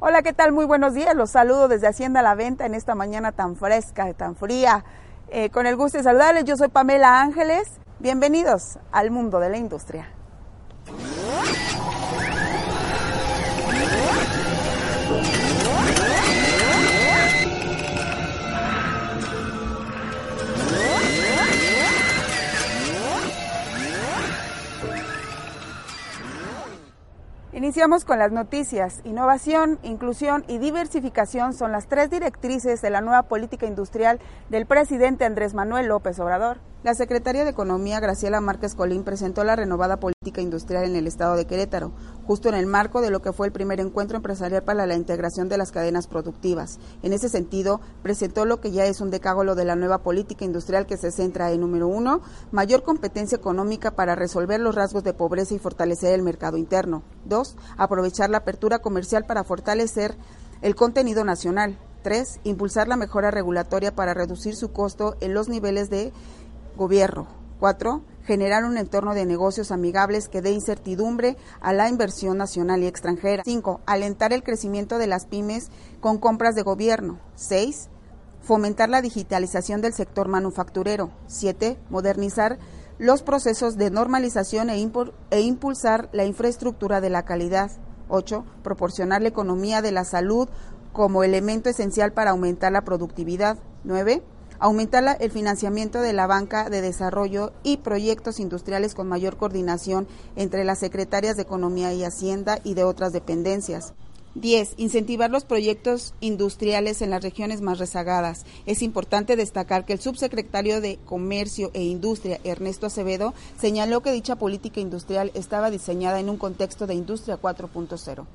Hola, ¿qué tal? Muy buenos días. Los saludo desde Hacienda La Venta en esta mañana tan fresca, tan fría. Eh, con el gusto de saludarles, yo soy Pamela Ángeles. Bienvenidos al mundo de la industria. Iniciamos con las noticias. Innovación, inclusión y diversificación son las tres directrices de la nueva política industrial del presidente Andrés Manuel López Obrador. La secretaria de Economía, Graciela Márquez Colín, presentó la renovada política industrial en el estado de Querétaro, justo en el marco de lo que fue el primer encuentro empresarial para la integración de las cadenas productivas. En ese sentido, presentó lo que ya es un decágolo de la nueva política industrial que se centra en, número uno, mayor competencia económica para resolver los rasgos de pobreza y fortalecer el mercado interno. Dos, aprovechar la apertura comercial para fortalecer el contenido nacional. Tres, impulsar la mejora regulatoria para reducir su costo en los niveles de gobierno. Cuatro, generar un entorno de negocios amigables que dé incertidumbre a la inversión nacional y extranjera. Cinco, alentar el crecimiento de las pymes con compras de gobierno. Seis, fomentar la digitalización del sector manufacturero. Siete, modernizar los procesos de normalización e, e impulsar la infraestructura de la calidad. Ocho, proporcionar la economía de la salud como elemento esencial para aumentar la productividad. Nueve, aumentar el financiamiento de la banca de desarrollo y proyectos industriales con mayor coordinación entre las secretarias de Economía y Hacienda y de otras dependencias. 10. Incentivar los proyectos industriales en las regiones más rezagadas. Es importante destacar que el subsecretario de Comercio e Industria, Ernesto Acevedo, señaló que dicha política industrial estaba diseñada en un contexto de industria 4.0.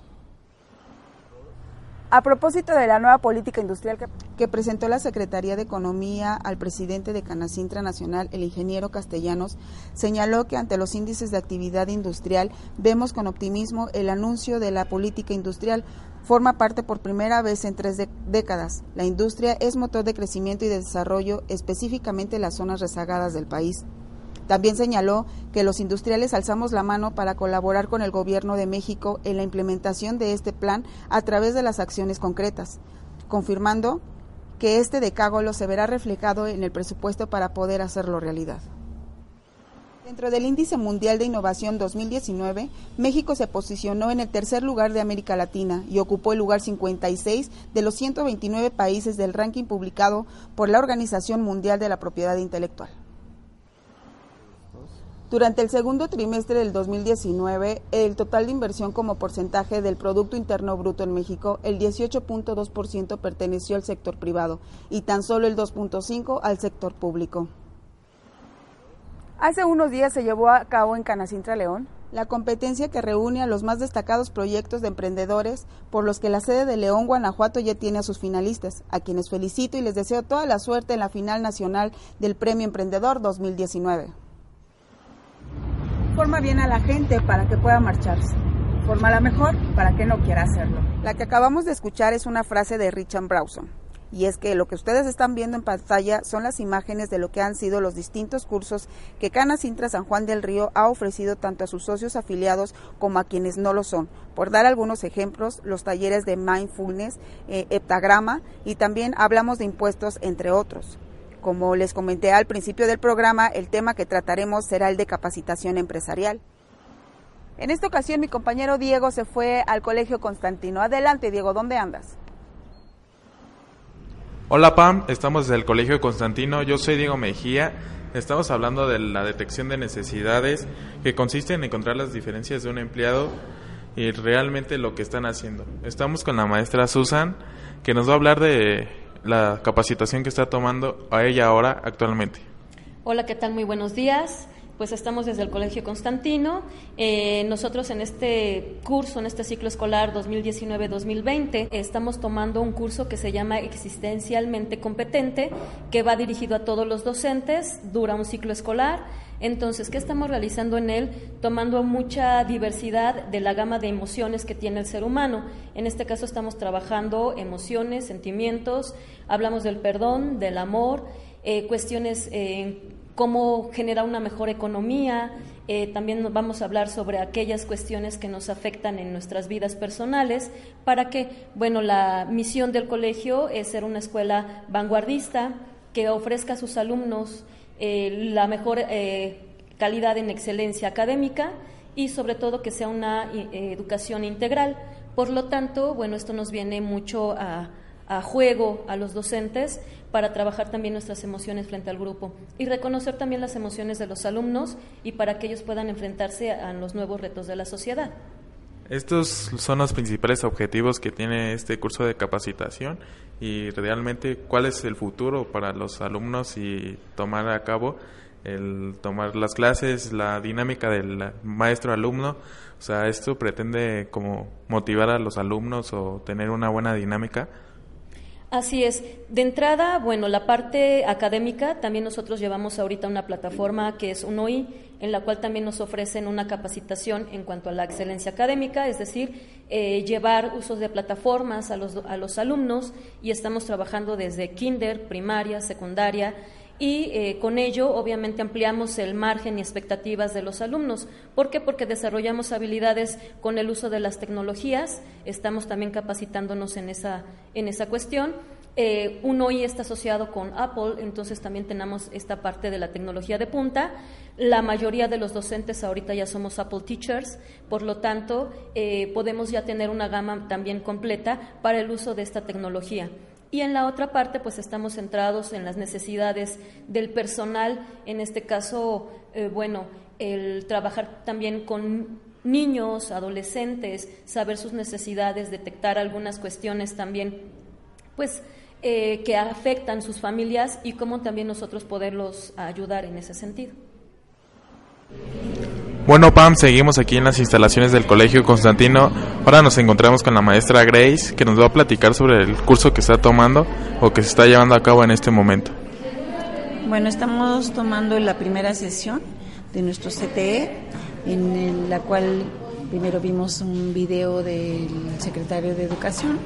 A propósito de la nueva política industrial que, presentó la Secretaría de Economía al presidente de Canacintra Nacional, el ingeniero Castellanos, señaló que ante los índices de actividad industrial vemos con optimismo el anuncio de la política industrial. Forma parte por primera vez en tres décadas. La industria es motor de crecimiento y de desarrollo, específicamente en las zonas rezagadas del país. También señaló que los industriales alzamos la mano para colaborar con el Gobierno de México en la implementación de este plan a través de las acciones concretas, confirmando que este decágolo se verá reflejado en el presupuesto para poder hacerlo realidad. Dentro del Índice Mundial de Innovación 2019, México se posicionó en el tercer lugar de América Latina y ocupó el lugar 56 de los 129 países del ranking publicado por la Organización Mundial de la Propiedad Intelectual. Durante el segundo trimestre del 2019, el total de inversión como porcentaje del Producto Interno Bruto en México, el 18.2% perteneció al sector privado y tan solo el 2.5% al sector público. Hace unos días se llevó a cabo en Canacintra León la competencia que reúne a los más destacados proyectos de emprendedores por los que la sede de León, Guanajuato ya tiene a sus finalistas, a quienes felicito y les deseo toda la suerte en la final nacional del Premio Emprendedor 2019. Forma bien a la gente para que pueda marcharse. Forma la mejor para que no quiera hacerlo. La que acabamos de escuchar es una frase de Richard Brauson. Y es que lo que ustedes están viendo en pantalla son las imágenes de lo que han sido los distintos cursos que Cana Sintra San Juan del Río ha ofrecido tanto a sus socios afiliados como a quienes no lo son. Por dar algunos ejemplos, los talleres de mindfulness, eh, heptagrama y también hablamos de impuestos, entre otros. Como les comenté al principio del programa, el tema que trataremos será el de capacitación empresarial. En esta ocasión mi compañero Diego se fue al Colegio Constantino. Adelante Diego, ¿dónde andas? Hola Pam, estamos desde el Colegio Constantino, yo soy Diego Mejía. Estamos hablando de la detección de necesidades que consiste en encontrar las diferencias de un empleado y realmente lo que están haciendo. Estamos con la maestra Susan que nos va a hablar de la capacitación que está tomando a ella ahora actualmente. Hola, ¿qué tal? Muy buenos días. Pues estamos desde el Colegio Constantino. Eh, nosotros en este curso, en este ciclo escolar 2019-2020, estamos tomando un curso que se llama Existencialmente Competente, que va dirigido a todos los docentes, dura un ciclo escolar. Entonces, ¿qué estamos realizando en él? Tomando mucha diversidad de la gama de emociones que tiene el ser humano. En este caso estamos trabajando emociones, sentimientos, hablamos del perdón, del amor, eh, cuestiones... Eh, cómo generar una mejor economía. Eh, también vamos a hablar sobre aquellas cuestiones que nos afectan en nuestras vidas personales para que, bueno, la misión del colegio es ser una escuela vanguardista que ofrezca a sus alumnos eh, la mejor eh, calidad en excelencia académica y sobre todo que sea una educación integral. Por lo tanto, bueno, esto nos viene mucho a a juego a los docentes para trabajar también nuestras emociones frente al grupo y reconocer también las emociones de los alumnos y para que ellos puedan enfrentarse a los nuevos retos de la sociedad. Estos son los principales objetivos que tiene este curso de capacitación y realmente cuál es el futuro para los alumnos y tomar a cabo el tomar las clases, la dinámica del maestro-alumno. O sea, esto pretende como motivar a los alumnos o tener una buena dinámica Así es. De entrada, bueno, la parte académica, también nosotros llevamos ahorita una plataforma que es UNOI, en la cual también nos ofrecen una capacitación en cuanto a la excelencia académica, es decir, eh, llevar usos de plataformas a los, a los alumnos y estamos trabajando desde kinder, primaria, secundaria y eh, con ello obviamente ampliamos el margen y expectativas de los alumnos. ¿Por qué? Porque desarrollamos habilidades con el uso de las tecnologías, estamos también capacitándonos en esa, en esa cuestión. Eh, uno hoy está asociado con Apple, entonces también tenemos esta parte de la tecnología de punta. La mayoría de los docentes ahorita ya somos Apple Teachers, por lo tanto eh, podemos ya tener una gama también completa para el uso de esta tecnología. Y en la otra parte, pues estamos centrados en las necesidades del personal, en este caso, eh, bueno, el trabajar también con niños, adolescentes, saber sus necesidades, detectar algunas cuestiones también, pues, eh, que afectan sus familias y cómo también nosotros poderlos ayudar en ese sentido. Bueno, Pam, seguimos aquí en las instalaciones del Colegio Constantino. Ahora nos encontramos con la maestra Grace, que nos va a platicar sobre el curso que está tomando o que se está llevando a cabo en este momento. Bueno, estamos tomando la primera sesión de nuestro CTE, en la cual primero vimos un video del secretario de Educación,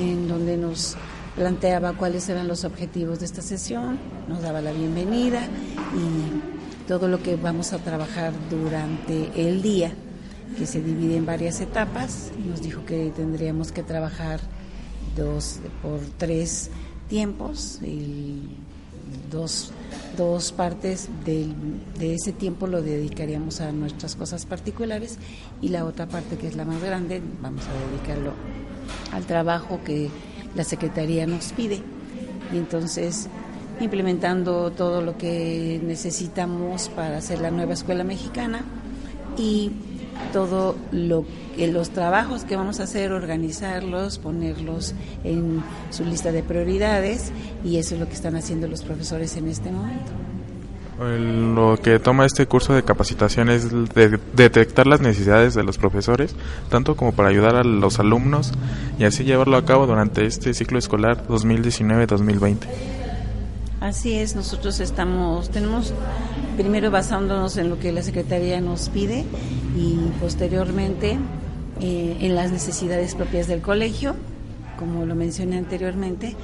en donde nos planteaba cuáles eran los objetivos de esta sesión, nos daba la bienvenida y todo lo que vamos a trabajar durante el día, que se divide en varias etapas. Nos dijo que tendríamos que trabajar dos por tres tiempos, y dos, dos partes de ese tiempo lo dedicaríamos a nuestras cosas particulares y la otra parte que es la más grande vamos a dedicarlo al trabajo que la Secretaría nos pide. Y entonces implementando todo lo que necesitamos para hacer la nueva escuela mexicana y todo lo los trabajos que vamos a hacer, organizarlos, ponerlos en su lista de prioridades y eso es lo que están haciendo los profesores en este momento. Lo que toma este curso de capacitación es detectar las necesidades de los profesores, tanto como para ayudar a los alumnos y así llevarlo a cabo durante este ciclo escolar 2019-2020. Así es, nosotros estamos, tenemos primero basándonos en lo que la Secretaría nos pide y posteriormente eh, en las necesidades propias del colegio, como lo mencioné anteriormente,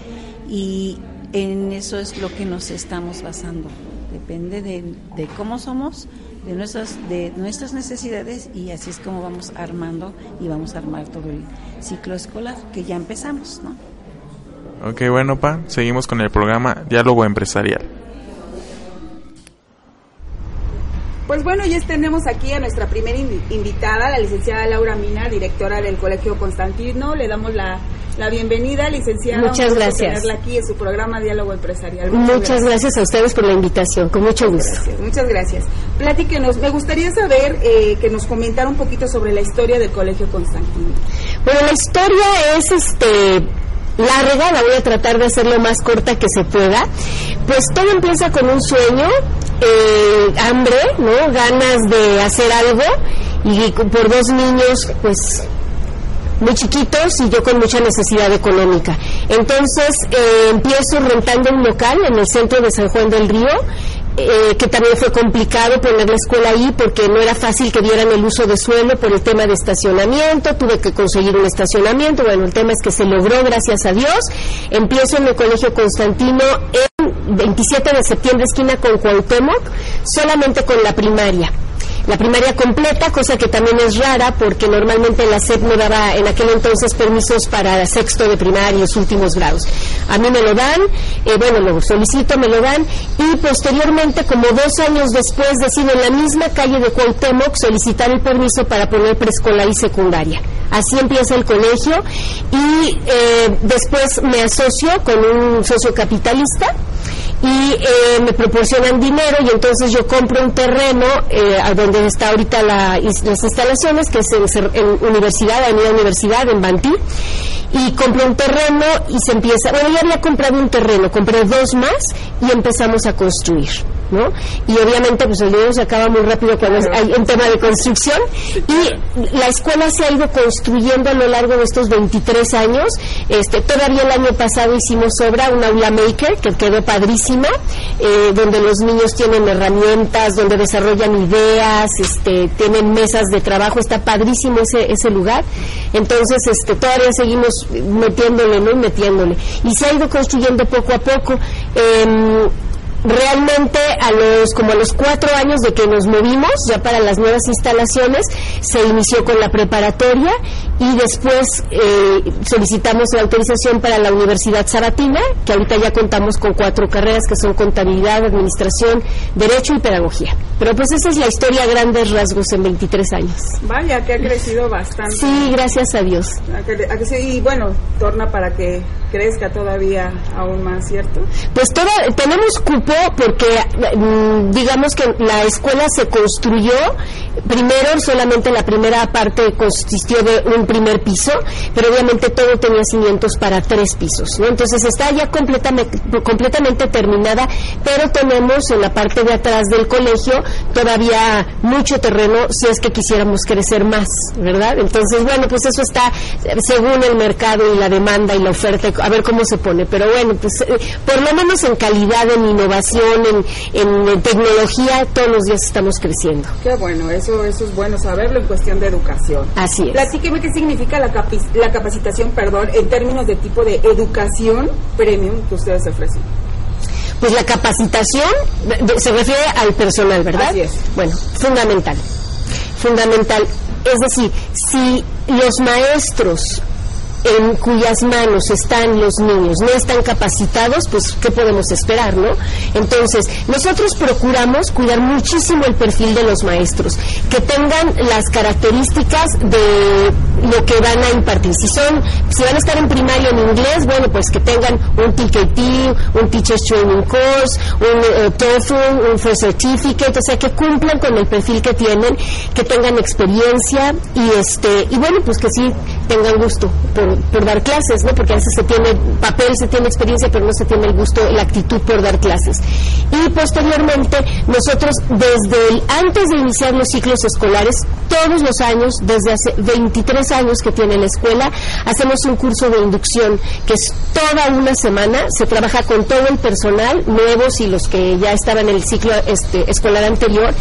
y en eso es lo que nos estamos basando. Depende de, de cómo somos, de nuestras, de nuestras necesidades y así es como vamos armando y vamos a armar todo el ciclo escolar que ya empezamos, ¿no? Ok, bueno, pa, seguimos con el programa Diálogo Empresarial. Pues bueno, ya tenemos aquí a nuestra primera invitada, la licenciada Laura Mina, directora del Colegio Constantino. Le damos la, bienvenida, licenciada. Muchas gracias. tenerla aquí en su programa Diálogo Empresarial. Muchas, gracias. a ustedes por la invitación, con mucho gusto. Gracias, muchas gracias. Platíquenos, me gustaría saber eh, que nos comentara un poquito sobre la historia del Colegio Constantino. Bueno, la historia es este larga, la voy a tratar de hacer lo más corta que se pueda. Pues todo empieza con un sueño, eh, hambre, ¿no? Ganas de hacer algo y por dos niños, pues muy chiquitos y yo con mucha necesidad económica. Entonces eh, empiezo rentando un local en el centro de San Juan del Río eh, que también fue complicado poner la escuela ahí porque no era fácil que dieran el uso de suelo por el tema de estacionamiento, tuve que conseguir un estacionamiento, bueno, el tema es que se logró, gracias a Dios. Empiezo en el Colegio Constantino en 27 de septiembre, esquina con Cuauhtémoc, solamente con la primaria la primaria completa, cosa que también es rara porque normalmente la SEP no daba en aquel entonces permisos para sexto de primaria y los últimos grados. A mí me lo dan, eh, bueno, lo solicito, me lo dan y posteriormente, como dos años después, decido en la misma calle de Cuauhtémoc solicitar el permiso para poner preescolar y secundaria. Así empieza el colegio y eh, después me asocio con un socio capitalista y eh, me proporcionan dinero y entonces yo compro un terreno eh, a donde está ahorita las instalaciones, que es en, Universidad, Avenida Universidad, en Bantí, y compro un terreno y se empieza, bueno, ya había comprado un terreno, compré dos más y empezamos a construir. ¿No? Y obviamente pues el dinero se acaba muy rápido cuando hay un tema de construcción y la escuela se ha ido construyendo a lo largo de estos 23 años. Este, todavía el año pasado hicimos obra, un aula maker que quedó padrísima, eh, donde los niños tienen herramientas, donde desarrollan ideas, este, tienen mesas de trabajo, está padrísimo ese, ese lugar. Entonces, este, todavía seguimos metiéndole, ¿no? Metiéndole. Y se ha ido construyendo poco a poco. Eh, realmente a los como a los cuatro años de que nos movimos ya para las nuevas instalaciones se inició con la preparatoria y después eh, solicitamos la autorización para la Universidad Sabatina que ahorita ya contamos con cuatro carreras que son contabilidad, administración, derecho y pedagogía. Pero pues esa es la historia a grandes rasgos en 23 años. Vaya, que ha crecido bastante. Sí, gracias a Dios. y bueno, torna para que crezca todavía aún más, ¿cierto? Pues tenemos cupo porque mm, digamos que la escuela se construyó primero solamente la primera parte consistió de un primer piso pero obviamente todo tenía cimientos para tres pisos ¿no? entonces está ya completamente completamente terminada pero tenemos en la parte de atrás del colegio todavía mucho terreno si es que quisiéramos crecer más verdad entonces bueno pues eso está según el mercado y la demanda y la oferta a ver cómo se pone pero bueno pues eh, por lo menos en calidad en innovación en, tecnología, todos los días estamos creciendo. Qué bueno, eso, eso es bueno saberlo en cuestión de educación. Así es. Platíqueme qué significa la, la capacitación, perdón, en términos de tipo de educación premium que ustedes ofrecen. Pues la capacitación se refiere al personal, ¿verdad? Así es. Bueno, fundamental. Fundamental. Es decir, si los maestros en cuyas manos están los niños no están capacitados, pues ¿qué podemos esperar, no? Entonces, nosotros procuramos cuidar muchísimo el perfil de los maestros, que tengan las características de lo que van a impartir. Si son, si van a estar en primaria en inglés, bueno, pues que tengan un TKT, un Teacher's Training Course, un uh, TOEFL, un First Certificate, o sea, que cumplan con el perfil que tienen, que tengan experiencia y este, y bueno, pues que sí tengan gusto por por, dar clases, ¿no? Porque a veces se tiene papel, se tiene experiencia, pero no se tiene el gusto, la actitud por dar clases. Y posteriormente, nosotros desde antes de iniciar los ciclos escolares, todos los años, desde hace 23 años que tiene la escuela, hacemos un curso de inducción que es toda una semana, se trabaja con todo el personal, nuevos y los que ya estaban en el ciclo este, escolar anterior.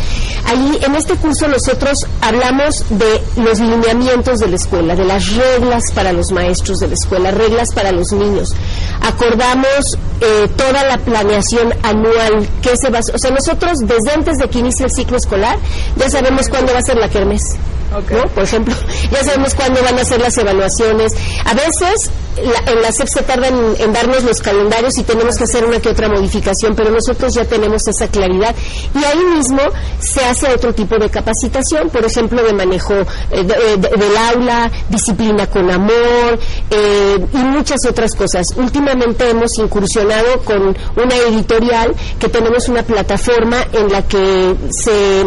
Ahí, en este curso nosotros hablamos de los lineamientos de la escuela, de las reglas para los maestros maestros de la escuela, reglas para los niños. Acordamos eh, toda la planeación anual que se va, o sea, nosotros desde antes de que inicie el ciclo escolar ya sabemos cuándo va a ser la kermés. Por ejemplo, ya sabemos cuándo van a ser las evaluaciones. A veces en la SEP se tarda en, darnos los calendarios y tenemos que hacer una que otra modificación, pero nosotros ya tenemos esa claridad y ahí mismo se hace otro tipo de capacitación, por ejemplo, de manejo eh, del aula, disciplina con amor eh, y muchas otras cosas. Últimamente hemos incursionado con una editorial que tenemos una plataforma en la que se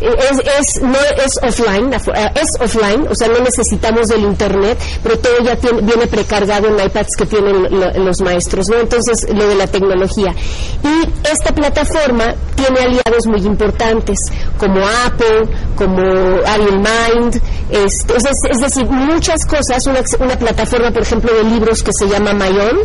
es, es, no es offline, eh, es offline, o sea, no necesitamos del internet, pero todo ya viene precargado en iPads que tienen los maestros, ¿no? Entonces, lo de la tecnología. Y esta plataforma tiene aliados muy importantes, como Apple, como Ariel Mind, es, es, decir, muchas cosas, una, una, plataforma, por ejemplo, de libros que se llama Mayon,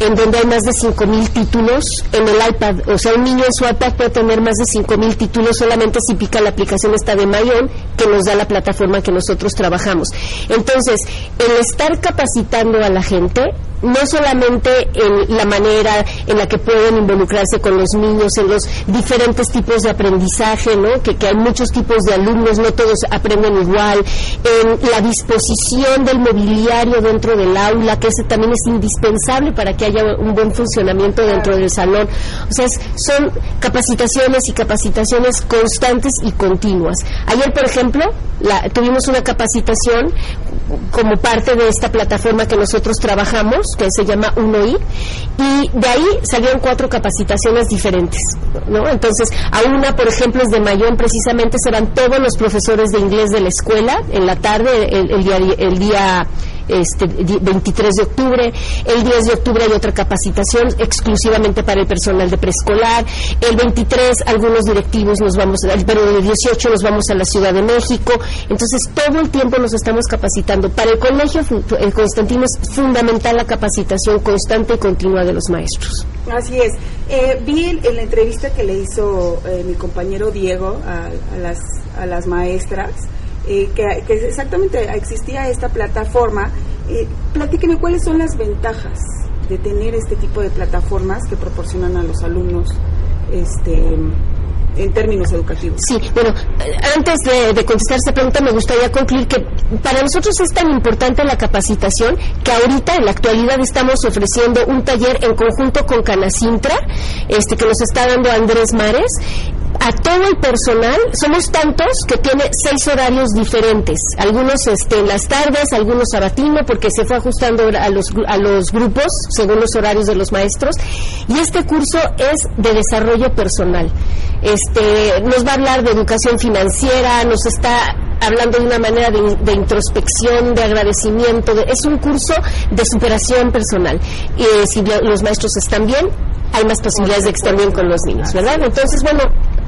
en donde hay más de 5.000 títulos en el iPad, o sea, un niño en su iPad puede tener más de 5.000 títulos solamente si pica la aplicación esta de Mayon que nos da la plataforma que nosotros trabajamos. Entonces, el estar capacitando a la gente no solamente en la manera en la que pueden involucrarse con los niños, en los diferentes tipos de aprendizaje, ¿no? que, hay muchos tipos de alumnos, no todos aprenden igual, en la disposición del mobiliario dentro del aula, que ese también es indispensable para que haya un buen funcionamiento dentro del salón. O sea, son capacitaciones y capacitaciones constantes y continuas. Ayer, por ejemplo, tuvimos una capacitación como parte de esta plataforma que nosotros trabajamos, que se llama UNOI, y de ahí salieron cuatro capacitaciones diferentes, ¿no? Entonces, a una, por ejemplo, es de Mayón, precisamente serán todos los profesores de inglés de la escuela, en la tarde, el, día, el día este 23 de octubre, el 10 de octubre hay otra capacitación exclusivamente para el personal de preescolar, el 23 algunos directivos nos vamos, pero el 18 nos vamos a la Ciudad de México, entonces todo el tiempo nos estamos capacitando. Para el colegio el Constantino es fundamental la capacitación constante y continua de los maestros. Así es. Eh, vi en la entrevista que le hizo eh, mi compañero Diego a, las, a las maestras, eh, que, exactamente existía esta plataforma. Eh, platíqueme cuáles son las ventajas de tener este tipo de plataformas que proporcionan a los alumnos este, en términos educativos. Sí, bueno, antes de, contestar esta pregunta me gustaría concluir que para nosotros es tan importante la capacitación que ahorita en la actualidad estamos ofreciendo un taller en conjunto con Canacintra, este que nos está dando Andrés Mares a todo el personal, somos tantos que tiene seis horarios diferentes, algunos este, en las tardes, algunos sabatino, porque se fue ajustando a los, a los grupos según los horarios de los maestros, y este curso es de desarrollo personal. Este, nos va a hablar de educación financiera, nos está hablando de una manera de, introspección, de agradecimiento, es un curso de superación personal. Y si los maestros están bien, hay más posibilidades de que estén bien con los niños, ¿verdad? Entonces, bueno,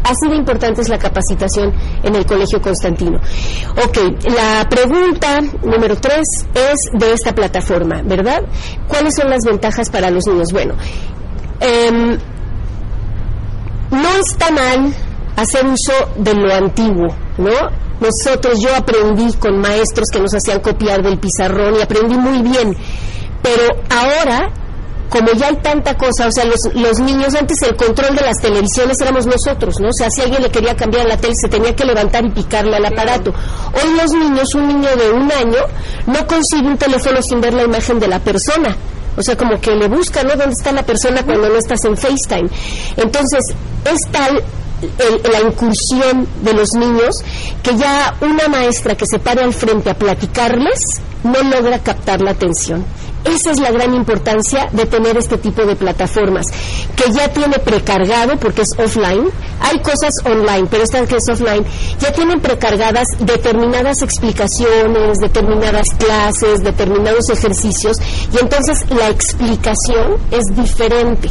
Así de importante es la capacitación en el Colegio Constantino. Ok, la pregunta número tres es de esta plataforma, ¿verdad? ¿Cuáles son las ventajas para los niños? Bueno, em, no está mal hacer uso de lo antiguo, ¿no? Nosotros, yo aprendí con maestros que nos hacían copiar del pizarrón y aprendí muy bien, pero ahora como ya hay tanta cosa, o sea, los, los, niños antes el control de las televisiones éramos nosotros, ¿no? O sea, si alguien le quería cambiar la tele, se tenía que levantar y picarle al aparato. Hoy los niños, un niño de un año, no consigue un teléfono sin ver la imagen de la persona. O sea, como que le busca, ¿no? ¿Dónde está la persona cuando no estás en FaceTime? Entonces, es tal la incursión de los niños que ya una maestra que se pare al frente a platicarles no logra captar la atención. Esa es la gran importancia de tener este tipo de plataformas, que ya tiene precargado, porque es offline, hay cosas online, pero esta que es offline, ya tienen precargadas determinadas explicaciones, determinadas clases, determinados ejercicios, y entonces la explicación es diferente.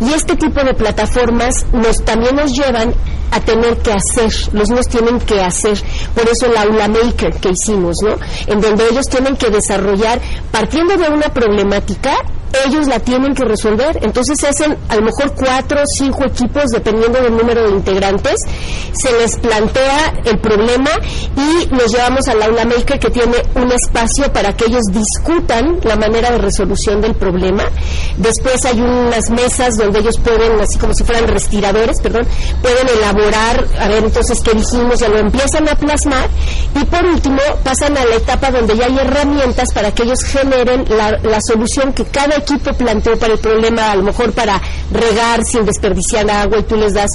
Y este tipo de plataformas nos también nos llevan a tener que hacer, los niños tienen que hacer, por eso el aula maker que hicimos, ¿no? En donde ellos tienen que desarrollar, partiendo de una problemática, ellos la tienen que resolver. Entonces se hacen a lo mejor cuatro o cinco equipos dependiendo del número de integrantes. Se les plantea el problema y nos llevamos al aula maker que tiene un espacio para que ellos discutan la manera de resolución del problema. Después hay unas mesas donde ellos pueden, así como si fueran respiradores, perdón, pueden elaborar, a ver entonces qué dijimos, ya lo empiezan a plasmar y por último pasan a la etapa donde ya hay herramientas para que ellos generen la solución que cada equipo planteó para el problema, a lo mejor para regar sin desperdiciar agua y tú les das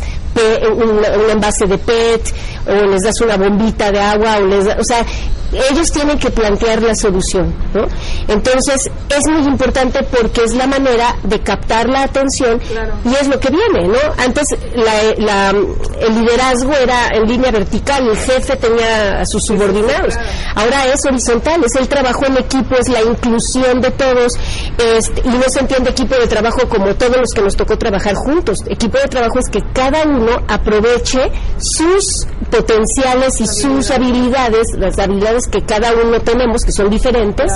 un, envase de PET o les das una bombita de agua o les o sea, ellos tienen que plantear la solución, ¿no? Entonces, es muy importante porque es la manera de captar la atención y es lo que viene, ¿no? Antes la, el liderazgo era en línea vertical, el jefe tenía a sus subordinados. Ahora es horizontal, es el trabajo en equipo, es la inclusión de todos, este, y no se entiende equipo de trabajo como todos los que nos tocó trabajar juntos. Equipo de trabajo es que cada uno aproveche sus potenciales y sus habilidades, las habilidades que cada uno tenemos, que son diferentes,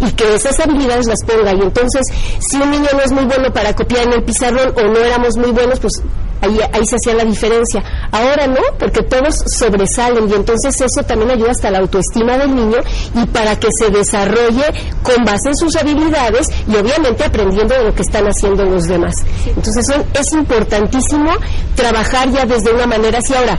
y que esas habilidades las ponga. Y entonces, si un niño no es muy bueno para copiar en el pizarrón o no éramos muy buenos, pues ahí, ahí se hacía la diferencia. Ahora no, porque todos sobresalen y entonces eso también ayuda hasta la autoestima del niño y para que se desarrolle con base en sus habilidades y obviamente aprendiendo de lo que están haciendo los demás. Entonces es importantísimo trabajar ya desde una manera así. Ahora,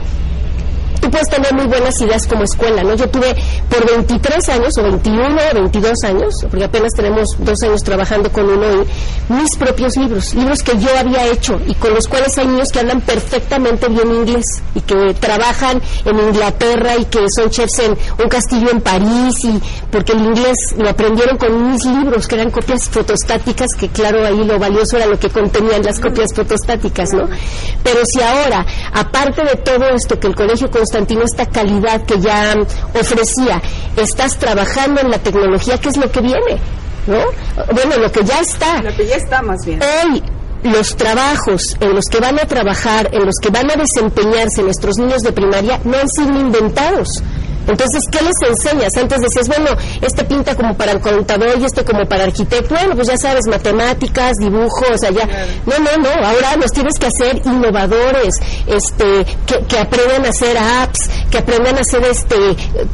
tú puedes tener muy buenas ideas como escuela, ¿no? Yo tuve por 23 años, o 21 o 22 años, porque apenas tenemos dos años trabajando con uno, y mis propios libros, libros que yo había hecho y con los cuales hay niños que hablan perfectamente bien inglés y que trabajan en Inglaterra y que son chefs en un castillo en París y porque el inglés lo aprendieron con mis libros, que eran copias fotostáticas, que claro, ahí lo valioso era lo que contenían las copias fotostáticas, ¿no? Pero si ahora, aparte de todo esto que el colegio Constantino, esta calidad que ya ofrecía, estás trabajando en la tecnología, ¿qué es lo que viene? ¿No? Bueno, lo que ya está. Lo que ya está más bien. Hoy los trabajos en los que van a trabajar, en los que van a desempeñarse nuestros niños de primaria, no han sido inventados. Entonces, ¿qué les enseñas? Antes decías, bueno, este pinta como para el contador y este como para arquitecto. Bueno, pues ya sabes, matemáticas, dibujos, o sea, ya. No, no, no. Ahora los tienes que hacer innovadores, este, que, que aprendan a hacer apps, que aprendan a hacer este,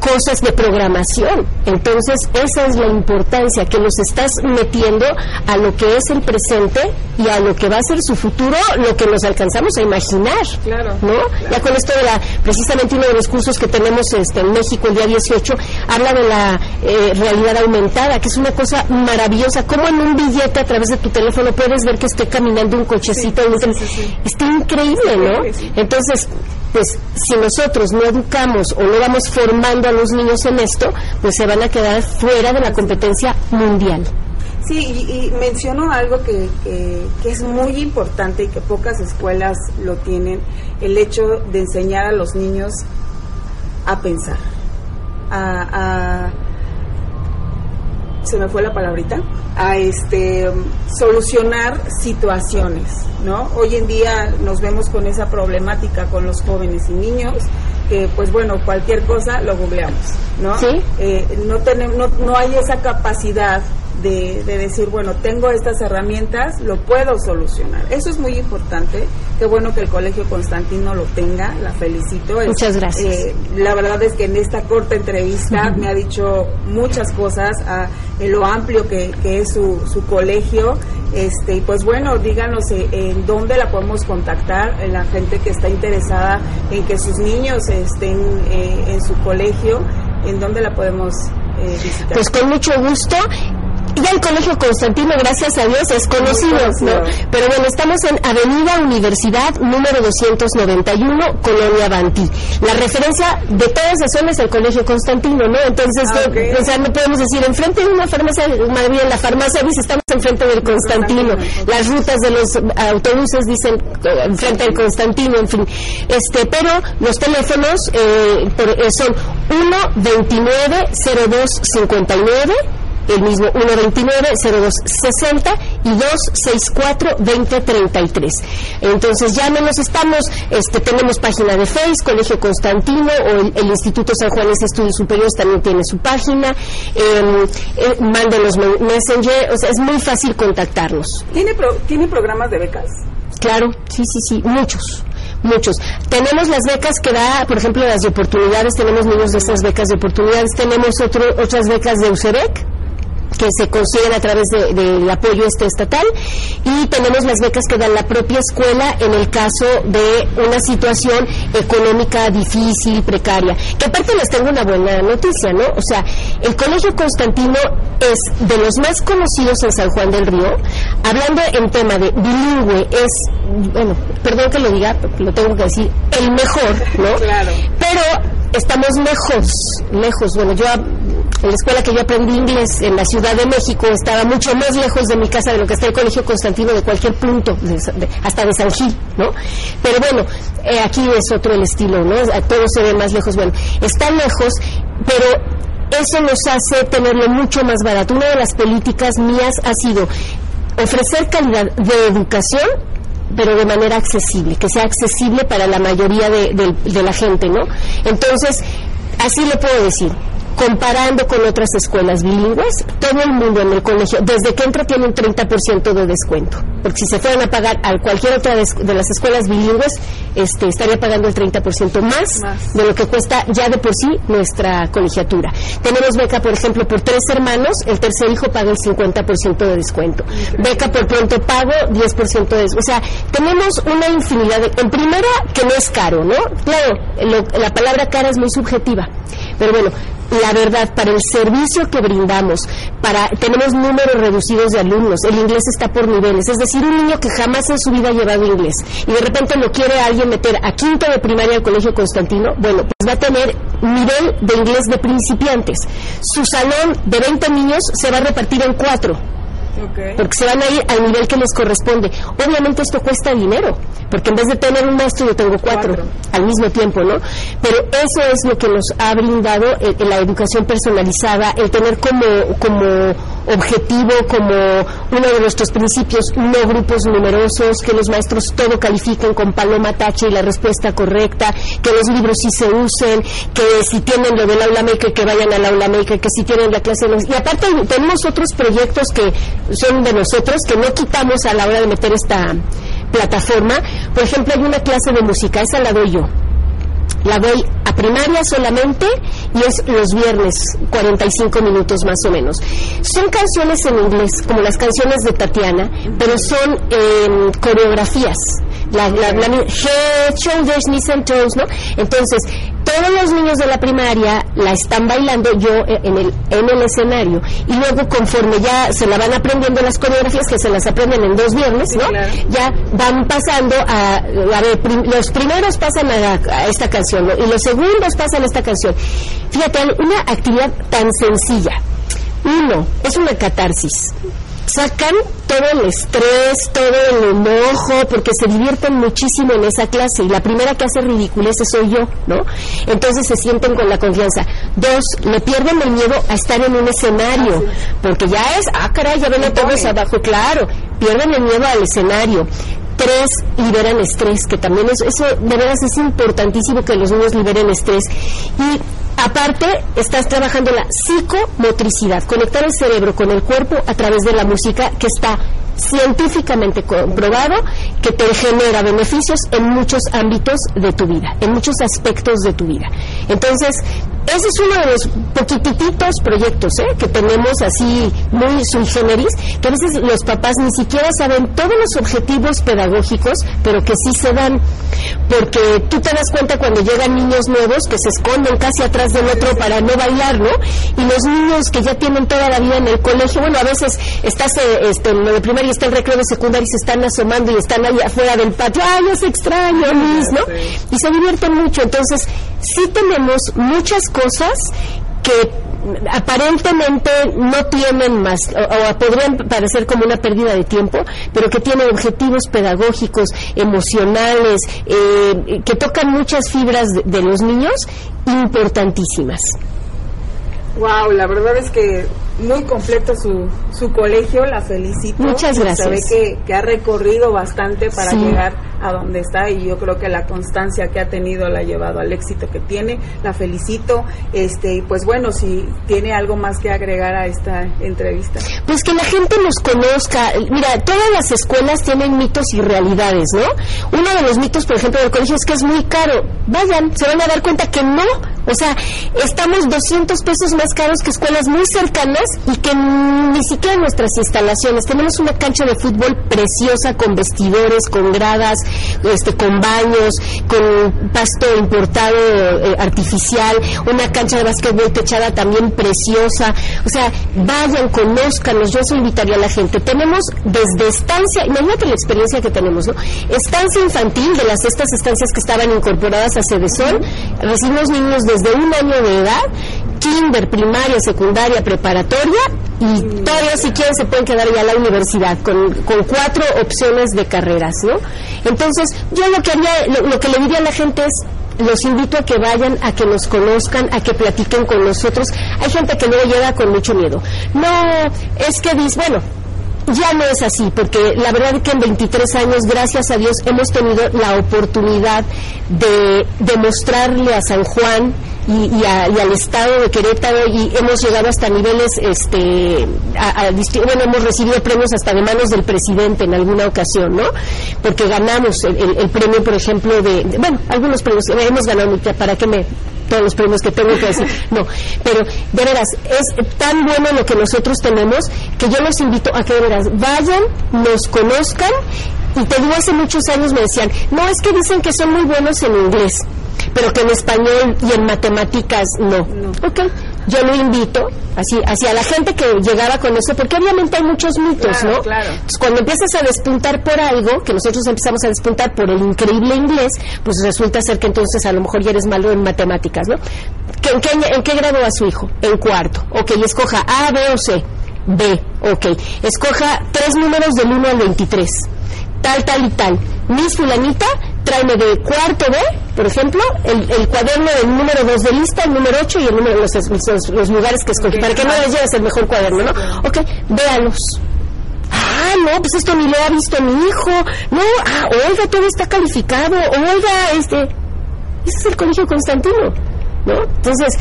cosas de programación. Entonces, esa es la importancia, que los estás metiendo a lo que es el presente y a lo que va a ser su futuro, lo que nos alcanzamos a imaginar. Claro, ¿No? Ya con esto de la, precisamente uno de los cursos que tenemos este, en México el día 18, habla de la eh, realidad aumentada, que es una cosa maravillosa. Como en un billete a través de tu teléfono puedes ver que esté caminando un cochecito. Está increíble, ¿no? Entonces, pues si nosotros no educamos o no vamos formando a los niños en esto, pues se van a quedar fuera de la competencia mundial. Sí, y, y menciono algo que, que, que es muy importante y que pocas escuelas lo tienen, el hecho de enseñar a los niños a pensar, a, a- se me fue la palabrita, a este solucionar situaciones, ¿no? Hoy en día nos vemos con esa problemática con los jóvenes y niños que pues bueno, cualquier cosa lo googleamos, ¿no? Sí. Eh, no, tenemos, no, no hay esa capacidad de, de decir, bueno, tengo estas herramientas, lo puedo solucionar. Eso es muy importante. Qué bueno que el Colegio Constantino lo tenga, la felicito. Es, Muchas gracias. eh, la verdad es que en esta corta entrevista me ha dicho muchas cosas, a, en lo amplio que, que es su, su colegio. Este, y pues bueno, díganos eh, en dónde la podemos contactar, eh, la gente que está interesada en que sus niños estén eh, en su colegio, en dónde la podemos eh, visitar. Pues con mucho gusto. Ya el Colegio Constantino, gracias a Dios, es conocido. ¿no? Pero bueno, estamos en Avenida Universidad, número 291, Colonia Banti. La referencia de todas esas zonas es el Colegio Constantino, ¿no? Entonces, Ah, o sea, no podemos decir, enfrente de una farmacia, madre mía, la farmacia dice, estamos enfrente del Constantino. Las rutas de los autobuses dicen enfrente del Constantino, en fin. Este, pero los teléfonos eh, por- eh, son 1 29 02 59 el mismo 129-0260 y 264-2033. Entonces llámenos, estamos, este, tenemos página de Face, Colegio Constantino o el, el Instituto San Juan de Estudios Superiores también tiene su página, eh, eh, mándenos me- Messenger, o sea, es muy fácil contactarnos. ¿Tiene, pro- ¿Tiene programas de becas? Claro, sí, sí, sí, muchos, muchos. Tenemos las becas que da, por ejemplo, las de oportunidades, tenemos niños de esas becas de oportunidades, tenemos otro, otras becas de UCEBEC que se consiguen a través de- del apoyo este estatal y tenemos las becas que da la propia escuela en el caso de una situación económica difícil, precaria. Que aparte les tengo una buena noticia, ¿no? O sea, el Colegio Constantino es de los más conocidos en San Juan del Río. Hablando en tema de bilingüe, es, bueno, perdón que lo diga, lo tengo que decir, el mejor, ¿no? Claro. Pero estamos lejos, lejos. Bueno, yo en la escuela que yo aprendí inglés en la Ciudad de México estaba mucho más lejos de mi casa de lo que está el Colegio Constantino de cualquier punto, de- hasta de San Gil, ¿no? Pero bueno, eh, aquí es otro el estilo, ¿no? Todo se ve más lejos. Bueno, está lejos, pero eso nos hace tenerlo mucho más barato. Una de las políticas mías ha sido ofrecer calidad de educación pero de manera accesible, que sea accesible para la mayoría de, de- de la gente, ¿no? Entonces, así le puedo decir, comparando con otras escuelas bilingües, todo el mundo en el colegio, desde que entra, tiene un 30% de descuento. Porque si se fueran a pagar a cualquier otra de, las escuelas bilingües, este, estaría pagando el 30% más, más, de lo que cuesta ya de por sí nuestra colegiatura. Tenemos beca, por ejemplo, por tres hermanos, el tercer hijo paga el 50% de descuento. Beca por pronto pago, 10% de descuento. O sea, tenemos una infinidad de... En primera, que no es caro, ¿no? Claro, la palabra cara es muy subjetiva, pero bueno, la verdad, para el servicio que brindamos, para tenemos números reducidos de alumnos, el inglés está por niveles, es decir, un niño que jamás en su vida ha llevado inglés y de repente lo quiere alguien meter a quinto de primaria al Colegio Constantino, bueno, pues va a tener nivel de inglés de principiantes. Su salón de 20 niños se va a repartir en cuatro porque se van a ir al nivel que les corresponde. Obviamente esto cuesta dinero, porque en vez de tener un maestro yo tengo cuatro, al mismo tiempo, ¿no? Pero eso es lo que nos ha brindado eh, la educación personalizada, el tener como, como objetivo, como uno de nuestros principios, no grupos numerosos, que los maestros todo califiquen con paloma, tache y la respuesta correcta, que los libros sí se usen, que si tienen lo del aula maker, que vayan al aula maker, que si tienen la clase... Y aparte tenemos otros proyectos que son de nosotros, que no quitamos a la hora de meter esta plataforma. Por ejemplo, hay una clase de música, esa la doy yo. La doy a primaria solamente y es los viernes, 45 minutos más o menos. Son canciones en inglés, como las canciones de Tatiana, pero son em, coreografías. La, la, la, head, shoulders, knees and toes, ¿no? Entonces, todos los niños de la primaria la están bailando yo eh, en el, en el escenario y luego conforme ya se la van aprendiendo las coreografías que se las aprenden en dos viernes, ¿no? Ya van pasando a, a ver, los primeros pasan a, esta canción y los segundos pasan a esta canción. Fíjate, una actividad tan sencilla. Uno, es una catarsis sacan todo el estrés, todo el enojo, porque se divierten muchísimo en esa clase y la primera que hace ridiculeces soy yo, ¿no? Entonces se sienten con la confianza. Dos, le pierden el miedo a estar en un escenario, porque ya es, ah, caray, ya ven a todos abajo, claro, pierden el miedo al escenario. Tres, liberan estrés, que también es, eso de veras es importantísimo que los niños liberen estrés. Y Aparte, estás trabajando la psicomotricidad, conectar el cerebro con el cuerpo a través de la música que está científicamente comprobado que te genera beneficios en muchos ámbitos de tu vida, en muchos aspectos de tu vida. Entonces, ese es uno de los poquititos proyectos ¿eh? que tenemos así muy sui generis, que a veces los papás ni siquiera saben todos los objetivos pedagógicos, pero que sí se dan, porque tú te das cuenta cuando llegan niños nuevos que se esconden casi atrás del otro para no bailar, ¿no? Y los niños que ya tienen toda la vida en el colegio, bueno, a veces estás eh, este, en lo de primaria y está el recreo de secundaria y se están asomando y están ahí afuera del patio, ¡ay, es extraño, Luis! ¿no? Y se divierten mucho, entonces sí tenemos muchas cosas que aparentemente no tienen más o, podrían parecer como una pérdida de tiempo, pero que tienen objetivos pedagógicos, emocionales, eh, que tocan muchas fibras de los niños importantísimas. Wow, la verdad es que muy completo su, su colegio, la felicito. Muchas gracias. ve que, que ha recorrido bastante para llegar a donde está y yo creo que la constancia que ha tenido la ha llevado al éxito que tiene. La felicito. Este, y pues bueno, si tiene algo más que agregar a esta entrevista. Pues que la gente nos conozca. Mira, todas las escuelas tienen mitos y realidades, ¿no? Uno de los mitos, por ejemplo, del colegio es que es muy caro. Vayan, se van a dar cuenta que no. O sea, estamos 200 pesos más caros que escuelas muy cercanas y que ni siquiera nuestras instalaciones tenemos una cancha de fútbol preciosa con vestidores, con gradas, este, con baños, con pasto importado eh, artificial, una cancha de básquetbol techada también preciosa. O sea, vayan, conózcanos, yo se invitaría a la gente. Tenemos desde estancia, imagínate la experiencia que tenemos, ¿no? Estancia infantil de las estas estancias que estaban incorporadas a Cedesol, recibimos niños desde un año de edad kinder, primaria, secundaria, preparatoria y todavía si quieren se pueden quedar ya a la universidad con, con cuatro opciones de carreras, ¿no? Entonces, yo lo que haría, lo, que le diría a la gente es los invito a que vayan, a que nos conozcan, a que platiquen con nosotros. Hay gente que luego llega con mucho miedo. No, es que dice, bueno, ya no es así, porque la verdad es que en 23 años, gracias a Dios, hemos tenido la oportunidad de demostrarle a San Juan y, al estado de Querétaro y hemos llegado hasta niveles, este, a, bueno, hemos recibido premios hasta de manos del presidente en alguna ocasión, ¿no? Porque ganamos el, premio, por ejemplo, de, bueno, algunos premios, hemos ganado, ¿para qué me todos los premios que tengo que decir, no, pero de veras, es tan bueno lo que nosotros tenemos que yo los invito a que de veras vayan, nos conozcan y te digo, hace muchos años me decían, no, es que dicen que son muy buenos en inglés, pero que en español y en matemáticas no. no. Ok, yo lo invito, así, hacia la gente que llegaba con eso, porque obviamente hay muchos mitos, ¿no? Claro. Entonces, cuando empiezas a despuntar por algo, que nosotros empezamos a despuntar por el increíble inglés, pues resulta ser que entonces a lo mejor ya eres malo en matemáticas, ¿no? ¿En qué, en qué grado va su hijo? En cuarto. Ok, escoja A, B o C. B, ok. Escoja tres números del 1 al 23 tal, tal y tal. Miss Fulanita, tráeme de cuarto B, por ejemplo, el, cuaderno del número 2 de lista, el número 8 y el número, los, los, lugares que escogí, para que no les lleves el mejor cuaderno, ¿no? Ok, véalos. Ah, no, pues esto ni lo ha visto mi hijo. No, ah, oiga, todo está calificado. Oiga, este... Ese es el colegio Constantino. ¿No? Entonces,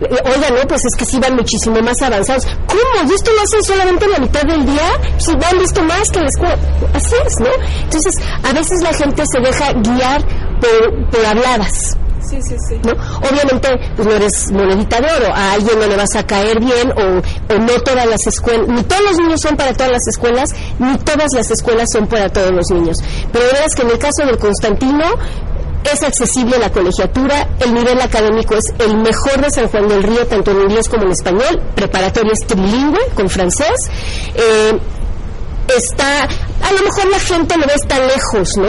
oiga, no, pues es que sí van muchísimo más avanzados. ¿Cómo? ¿Y esto lo hacen solamente en la mitad del día? Si van visto más que la escuela. Así es, ¿no? Entonces, a veces la gente se deja guiar por, por habladas. Sí, sí, sí. ¿no? Obviamente, pues no eres monedita de oro, a alguien no le vas a caer bien o, o, no todas las escuelas, ni todos los niños son para todas las escuelas, ni todas las escuelas son para todos los niños. Pero verás que en el caso del Constantino, es accesible la colegiatura, el nivel académico es el mejor de San Juan del Río, tanto en inglés como en español, preparatoria es trilingüe con francés. Eh, está, a lo mejor la gente lo ve tan lejos, ¿no?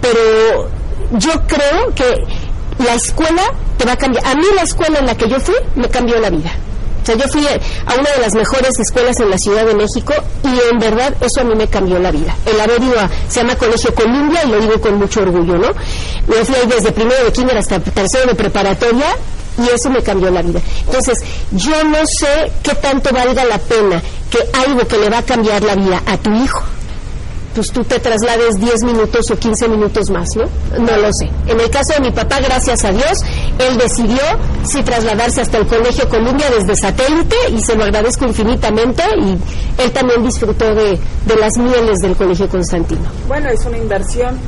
Pero yo creo que la escuela te va a cambiar. A mí la escuela en la que yo fui me cambió la vida sea, yo fui a una de las mejores escuelas en la Ciudad de México y en verdad eso a mí me cambió la vida. El haber ido a, se llama Colegio Columbia y lo digo con mucho orgullo, ¿no? Me fui ahí desde primero de kinder hasta tercero de preparatoria y eso me cambió la vida. Entonces, yo no sé qué tanto valga la pena que algo que le va a cambiar la vida a tu hijo pues tú te traslades 10 minutos o 15 minutos más, ¿no? No lo sé. En el caso de mi papá, gracias a Dios, él decidió sí trasladarse hasta el Colegio Columbia desde satélite y se lo agradezco infinitamente y él también disfrutó de, las mieles del Colegio Constantino. Bueno, es una inversión.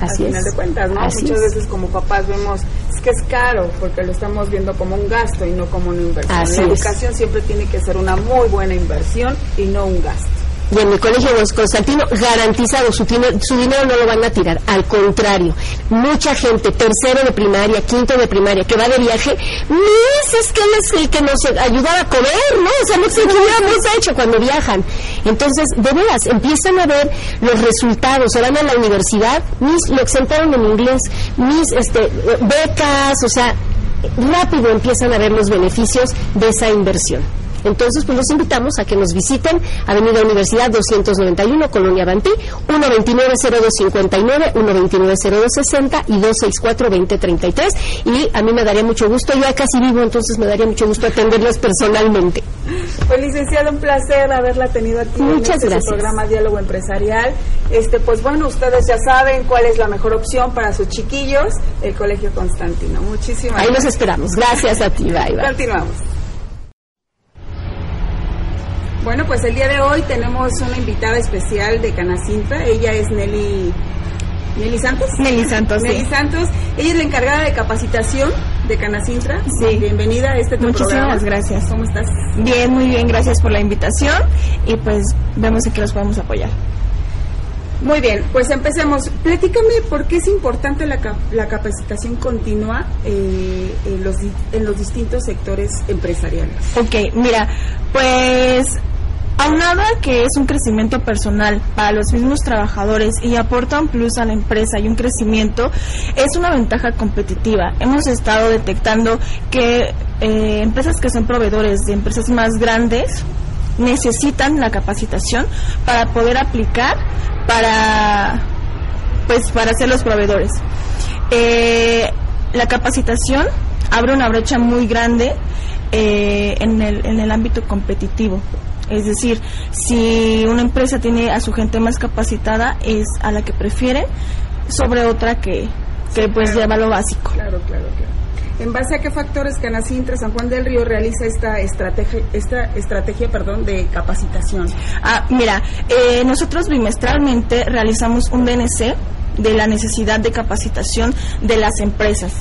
Así al final de cuentas, ¿no? Muchas veces como papás vemos es que es caro porque lo estamos viendo como un gasto y no como una inversión. la educación siempre tiene que ser una muy buena inversión y no un gasto y en el colegio Constantino garantizado su, su dinero no lo van a tirar, al contrario, mucha gente, tercero de primaria, quinto de primaria, que va de viaje, mis es que él es el que nos ayudaba a comer, ¿no? O sea, no sé qué hemos hecho cuando viajan. Entonces, de veras, empiezan a ver los resultados, se van a la universidad, mis lo exentaron en inglés, mis este, becas, o sea, rápido empiezan a ver los beneficios de esa inversión. Entonces, pues los invitamos a que nos visiten Avenida Universidad 291, Colonia Bantí, 129-0259, 129-0260 y 264-2033. Y a mí me daría mucho gusto, yo casi vivo, entonces me daría mucho gusto atenderlas personalmente. Pues licenciada, un placer haberla tenido aquí Muchas en este programa Diálogo Empresarial. Este, pues bueno, ustedes ya saben cuál es la mejor opción para sus chiquillos, el Colegio Constantino. Muchísimas Ahí nos esperamos. Gracias a ti, bye, bye. Continuamos. Bueno, pues el día de hoy tenemos una invitada especial de Canacinta. Ella es Nelly. ¿Nelly Santos? Nelly Santos, Nelly Santos. Ella es la encargada de capacitación de Canacintra. Sí. Bienvenida a este Muchísimas gracias. ¿Cómo estás? Bien, muy bien. Gracias por la invitación y pues vemos que los podemos apoyar. Muy bien, pues empecemos. Platícame por qué es importante la, la capacitación continua eh, en, los, en los distintos sectores empresariales. Ok, mira, pues Aunado a que es un crecimiento personal para los mismos trabajadores y aporta un plus a la empresa y un crecimiento, es una ventaja competitiva. Hemos estado detectando que eh, empresas que son proveedores de empresas más grandes necesitan la capacitación para poder aplicar para pues para ser los proveedores. Eh, la capacitación abre una brecha muy grande eh, en, el, en el ámbito competitivo. Es decir, si una empresa tiene a su gente más capacitada, es a la que prefiere sobre otra que, que pues lleva lo básico. Claro, claro, claro. ¿En base a qué factores Canacintra San Juan del Río realiza esta estrategia, esta estrategia perdón, de capacitación? Ah, mira, eh, nosotros bimestralmente realizamos un DNC de la necesidad de capacitación de las empresas.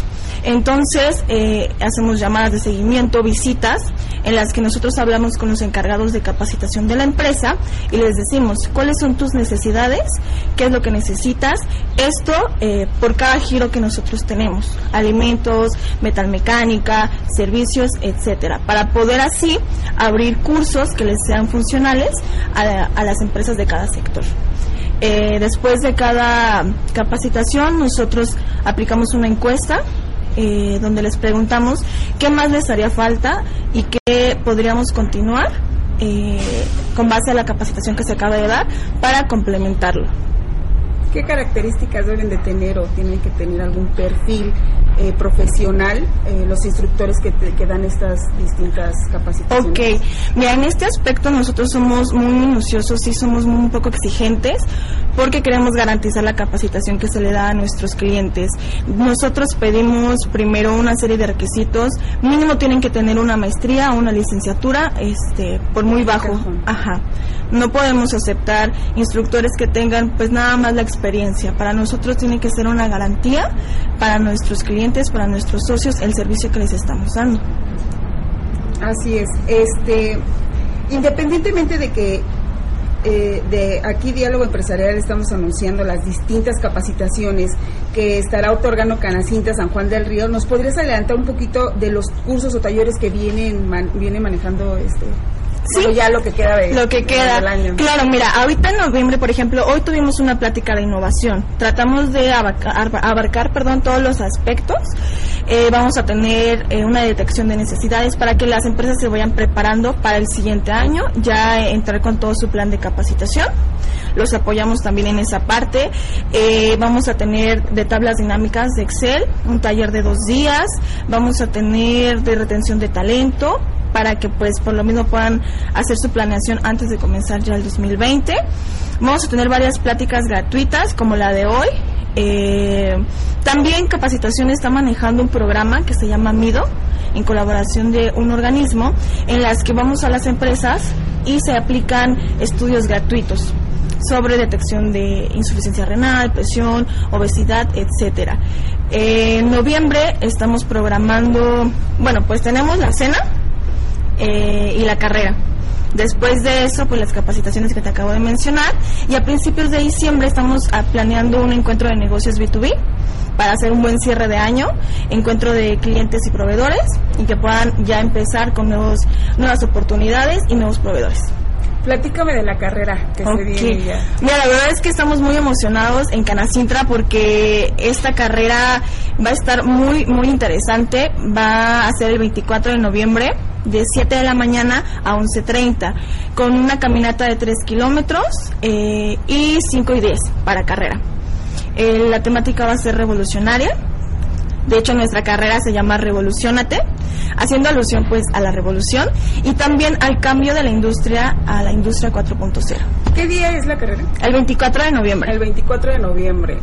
Entonces, eh, hacemos llamadas de seguimiento, visitas, en las que nosotros hablamos con los encargados de capacitación de la empresa y les decimos cuáles son tus necesidades, qué es lo que necesitas, esto eh, por cada giro que nosotros tenemos, alimentos, metalmecánica, servicios, etcétera, para poder así abrir cursos que les sean funcionales a, a las empresas de cada sector. Eh, después de cada capacitación, nosotros aplicamos una encuesta eh, donde les preguntamos qué más les haría falta y qué podríamos continuar eh, con base a la capacitación que se acaba de dar para complementarlo. ¿Qué características deben de tener o tienen que tener algún perfil eh, profesional eh, los instructores que, que, dan estas distintas capacitaciones? Ok, mira, en este aspecto nosotros somos muy minuciosos y somos muy, un poco exigentes porque queremos garantizar la capacitación que se le da a nuestros clientes. Nosotros pedimos primero una serie de requisitos, mínimo tienen que tener una maestría o una licenciatura, este, por muy bajo. Ajá. No podemos aceptar instructores que tengan pues nada más la experiencia. Para nosotros tiene que ser una garantía para nuestros clientes, para nuestros socios, el servicio que les estamos dando. Así es. Este, independientemente de que eh, de aquí Diálogo Empresarial estamos anunciando las distintas capacitaciones que estará otorgando Canacinta San Juan del Río. ¿Nos podrías adelantar un poquito de los cursos o talleres que vienen man, viene manejando este Sí, ya lo que queda de, lo que queda. del año. Claro, mira, ahorita en noviembre, por ejemplo, hoy tuvimos una plática de innovación. Tratamos de abarcar, abarcar perdón, todos los aspectos. Eh, vamos a tener eh, una detección de necesidades para que las empresas se vayan preparando para el siguiente año, ya entrar con todo su plan de capacitación. Los apoyamos también en esa parte. Eh, vamos a tener de tablas dinámicas de Excel, un taller de dos días. Vamos a tener de retención de talento para que pues por lo mismo puedan hacer su planeación antes de comenzar ya el 2020. Vamos a tener varias pláticas gratuitas como la de hoy. Eh, también Capacitación está manejando un programa que se llama MIDO en colaboración de un organismo en las que vamos a las empresas y se aplican estudios gratuitos sobre detección de insuficiencia renal, presión, obesidad, etcétera. En noviembre estamos programando, bueno, pues tenemos la cena eh, y la carrera. Después de eso, pues las capacitaciones que te acabo de mencionar. Y a principios de diciembre estamos ah, planeando un encuentro de negocios B2B para hacer un buen cierre de año, encuentro de clientes y proveedores y que puedan ya empezar con nuevos, nuevas oportunidades y nuevos proveedores. Platícame de la carrera que Ok. se viene ya. Mira, la verdad es que estamos muy emocionados en Canacintra porque esta carrera va a estar muy, muy interesante. Va a ser el 24 de noviembre de 7 de la mañana a 11.30 con una caminata de 3 kilómetros eh, y 5 y 10 para carrera. Eh, la temática va a ser revolucionaria. De hecho, nuestra carrera se llama Revolucionate, haciendo alusión pues a la revolución y también al cambio de la industria a la industria 4.0. ¿Qué día es la carrera? El 24 de noviembre. El 24 de noviembre.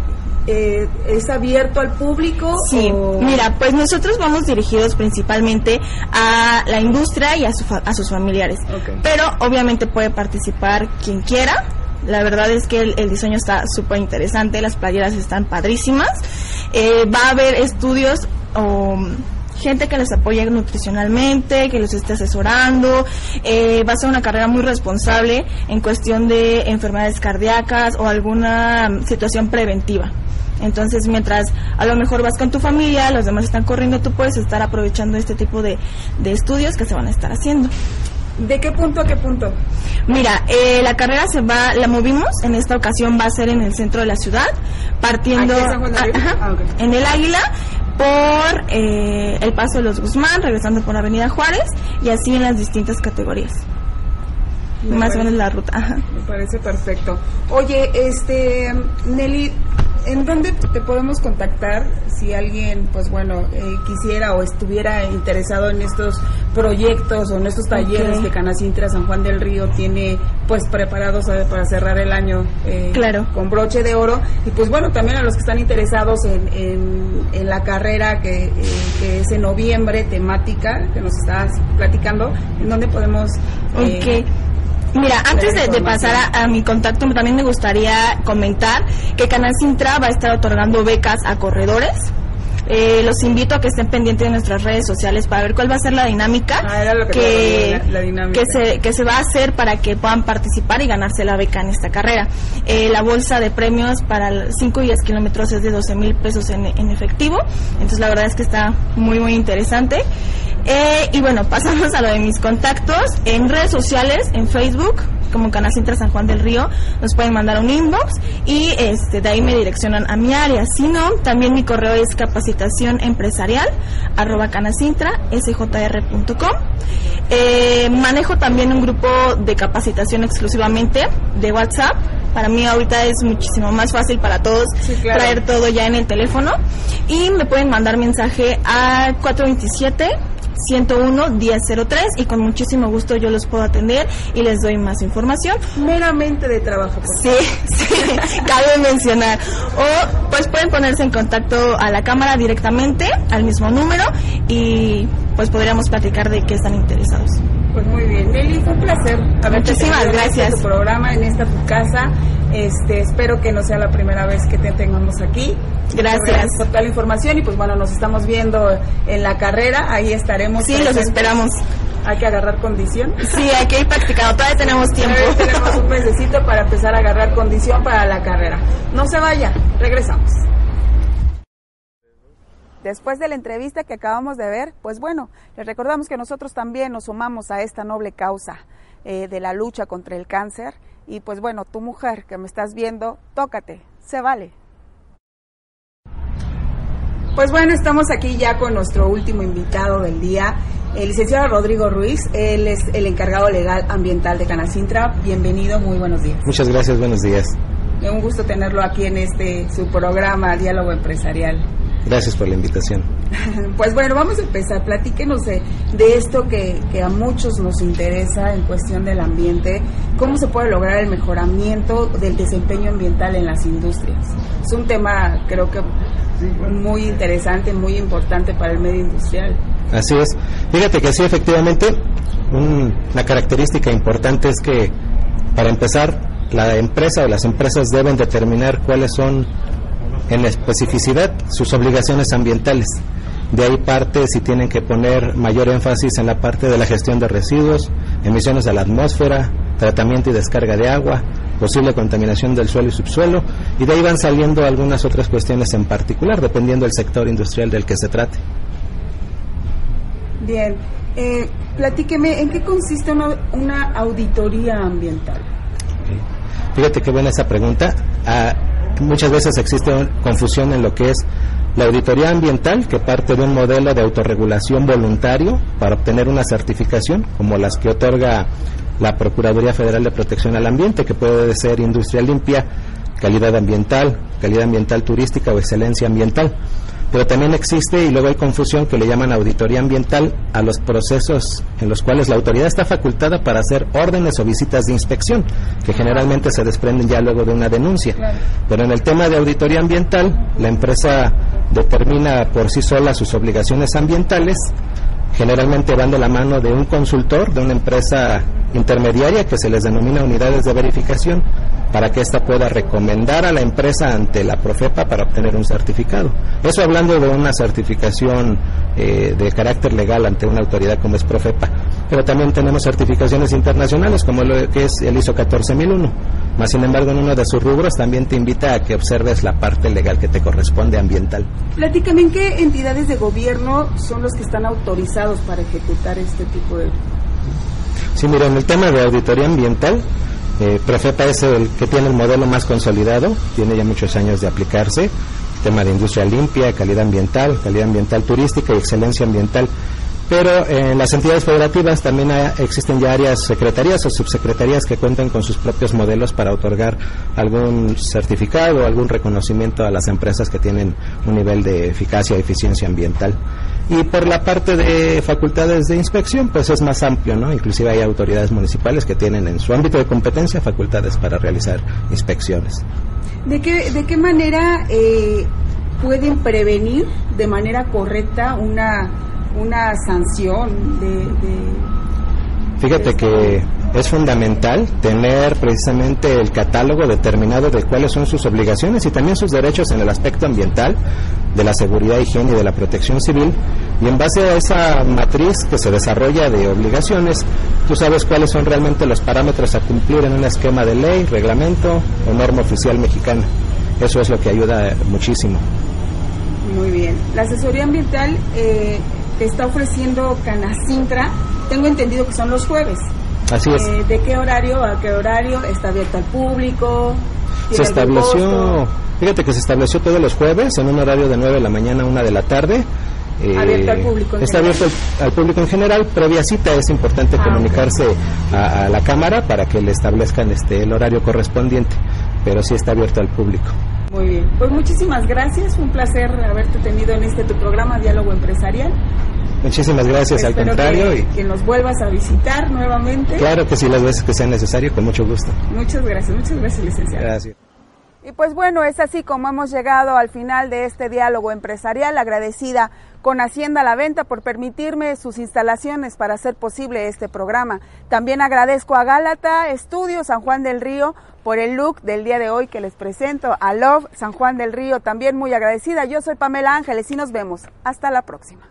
Eh, ¿Es abierto al público? Sí, o- mira, pues nosotros vamos dirigidos principalmente a la industria y a, su fa- a sus familiares. Ok. Pero obviamente puede participar quien quiera. La verdad es que el, el diseño está súper interesante, las playeras están padrísimas. Eh, va a haber estudios o mm, gente que les apoye nutricionalmente, que los esté asesorando. Eh, va a ser una carrera muy responsable en cuestión de enfermedades cardíacas o alguna mm, situación preventiva. Entonces, mientras a lo mejor vas con tu familia, los demás están corriendo, tú puedes estar aprovechando este tipo de, de estudios que se van a estar haciendo. ¿De qué punto a qué punto? Mira, eh, la carrera se va, la movimos, en esta ocasión va a ser en el centro de la ciudad, partiendo Ah, en el Águila por eh, el Paso de los Guzmán, regresando por Avenida Juárez y así en las distintas categorías. más o menos la ruta. Me parece perfecto. Oye, este, Nelly, ¿en dónde te podemos contactar si alguien, pues bueno, eh, quisiera o estuviera interesado en estos proyectos o en estos talleres que Canacintra San Juan del Río tiene pues preparados para cerrar el año eh, claro. con broche de oro? Y pues bueno, también a los que están interesados en, en, la carrera que, eh, que, es en noviembre, temática, que nos estás platicando, ¿en dónde podemos... Eh, Mira, antes de, pasar a, mi contacto, también me gustaría comentar que Canal Sintra va a estar otorgando becas a corredores. Eh, los invito a que estén pendientes de nuestras redes sociales para ver cuál va a ser la dinámica, ah, que, que, se, que se va a hacer para que puedan participar y ganarse la beca en esta carrera. Eh, la bolsa de premios para 5 y 10 kilómetros es de 12 mil pesos en, en efectivo, entonces la verdad es que está muy, muy interesante. Eh, y bueno, pasamos a lo de mis contactos. En redes sociales, en Facebook, como Canacintra San Juan del Río, nos pueden mandar un inbox y este, de ahí me direccionan a mi área. Si no, también mi correo es capacitación empresarial arroba canacintra sjr.com. Eh, manejo también un grupo de capacitación exclusivamente de WhatsApp. Para mí ahorita es muchísimo más fácil para todos traer todo ya en el teléfono. Y me pueden mandar mensaje a 427 101 1003 y con muchísimo gusto yo los puedo atender y les doy más información. Meramente de trabajo. Sí, sí, cabe mencionar. O pues pueden ponerse en contacto a la cámara directamente al mismo número y pues podríamos platicar de qué están interesados. Pues muy bien, Nelly, fue un placer Muchísimas gracias. Programa, en esta tu casa. Este, espero que no sea la primera vez que te tengamos aquí. Gracias. por toda la información y pues bueno, nos estamos viendo en la carrera, ahí estaremos. Sí, los esperamos. Hay que agarrar condición. Sí, hay que ir practicando, todavía tenemos tiempo. tenemos un mesecito para empezar a agarrar condición para la carrera. No se vaya, regresamos. Después de la entrevista que acabamos de ver, pues bueno, les recordamos que nosotros también nos sumamos a esta noble causa eh, de la lucha contra el cáncer. Y pues bueno, tu mujer que me estás viendo, tócate, se vale. Pues bueno, estamos aquí ya con nuestro último invitado del día, el licenciado Rodrigo Ruiz. Él es el encargado legal ambiental de Canacintra. Bienvenido, muy buenos días. Muchas gracias, buenos días. Un gusto tenerlo aquí en este su programa Diálogo Empresarial. Gracias por la invitación. Pues bueno, vamos a empezar. Platíquenos de, esto que, a muchos nos interesa en cuestión del ambiente. ¿Cómo se puede lograr el mejoramiento del desempeño ambiental en las industrias? Es un tema, creo que muy interesante, muy importante para el medio industrial. Así es. Fíjate que sí, efectivamente, una característica importante es que, para empezar, la empresa o las empresas deben determinar cuáles son en la especificidad sus obligaciones ambientales. De ahí parte si tienen que poner mayor énfasis en la parte de la gestión de residuos, emisiones a la atmósfera, tratamiento y descarga de agua, posible contaminación del suelo y subsuelo, y de ahí van saliendo algunas otras cuestiones en particular, dependiendo del sector industrial del que se trate. Bien, eh, platíqueme, ¿en qué consiste una, una auditoría ambiental? Fíjate qué buena esa pregunta. Ah, muchas veces existe confusión en lo que es la auditoría ambiental, que parte de un modelo de autorregulación voluntario para obtener una certificación, como las que otorga la Procuraduría Federal de Protección al Ambiente, que puede ser industria limpia, calidad ambiental, calidad ambiental turística o excelencia ambiental pero también existe y luego hay confusión que le llaman auditoría ambiental a los procesos en los cuales la autoridad está facultada para hacer órdenes o visitas de inspección, que generalmente se desprenden ya luego de una denuncia. Pero en el tema de auditoría ambiental, la empresa determina por sí sola sus obligaciones ambientales, generalmente van de la mano de un consultor, de una empresa intermediaria que se les denomina unidades de verificación para que ésta pueda recomendar a la empresa ante la Profepa para obtener un certificado. Eso hablando de una certificación eh, de carácter legal ante una autoridad como es Profepa. Pero también tenemos certificaciones internacionales como lo que es el ISO 14001. Más sin embargo, en uno de sus rubros también te invita a que observes la parte legal que te corresponde ambiental. Platícame, ¿en qué entidades de gobierno son los que están autorizados para ejecutar este tipo de Sí, mira, en el tema de auditoría ambiental, eh, Profepa es el que tiene el modelo más consolidado, tiene ya muchos años de aplicarse, tema de industria limpia, calidad ambiental, calidad ambiental turística y excelencia ambiental. Pero en las entidades federativas también existen ya áreas secretarías o subsecretarías que cuentan con sus propios modelos para otorgar algún certificado o algún reconocimiento a las empresas que tienen un nivel de eficacia y eficiencia ambiental. Y por la parte de facultades de inspección, pues es más amplio, ¿no? Inclusive hay autoridades municipales que tienen en su ámbito de competencia facultades para realizar inspecciones. ¿De qué, de qué manera eh, pueden prevenir de manera correcta una una sanción de, Fíjate que es fundamental tener precisamente el catálogo determinado de cuáles son sus obligaciones y también sus derechos en el aspecto ambiental, de la seguridad, higiene y de la protección civil. Y en base a esa matriz que se desarrolla de obligaciones, tú sabes cuáles son realmente los parámetros a cumplir en un esquema de ley, reglamento o norma oficial mexicana. Eso es lo que ayuda muchísimo. Muy bien. La asesoría ambiental eh, está ofreciendo Canacintra, tengo entendido que son los jueves. Así es. Eh, ¿De qué horario a qué horario está abierto al público? Se estableció, fíjate que se estableció todos los jueves en un horario de 9 de la mañana a 1 de la tarde. Eh, abierto al público. está abierto al, público en general. Previa cita es importante ah, comunicarse a, la cámara para que le establezcan este el horario correspondiente, pero sí está abierto al público. Muy bien, pues muchísimas gracias, un placer haberte tenido en este tu programa Diálogo Empresarial. Muchísimas gracias, al contrario. Que, y que nos vuelvas a visitar nuevamente. Claro que sí, las veces que sea necesario, con mucho gusto. Muchas gracias, muchas gracias, licenciado. Gracias. Y pues bueno, es así como hemos llegado al final de este diálogo empresarial, agradecida con Hacienda La Venta por permitirme sus instalaciones para hacer posible este programa. También agradezco a Gálata Estudio San Juan del Río por el look del día de hoy que les presento, a Love San Juan del Río, también muy agradecida. Yo soy Pamela Ángeles y nos vemos. Hasta la próxima.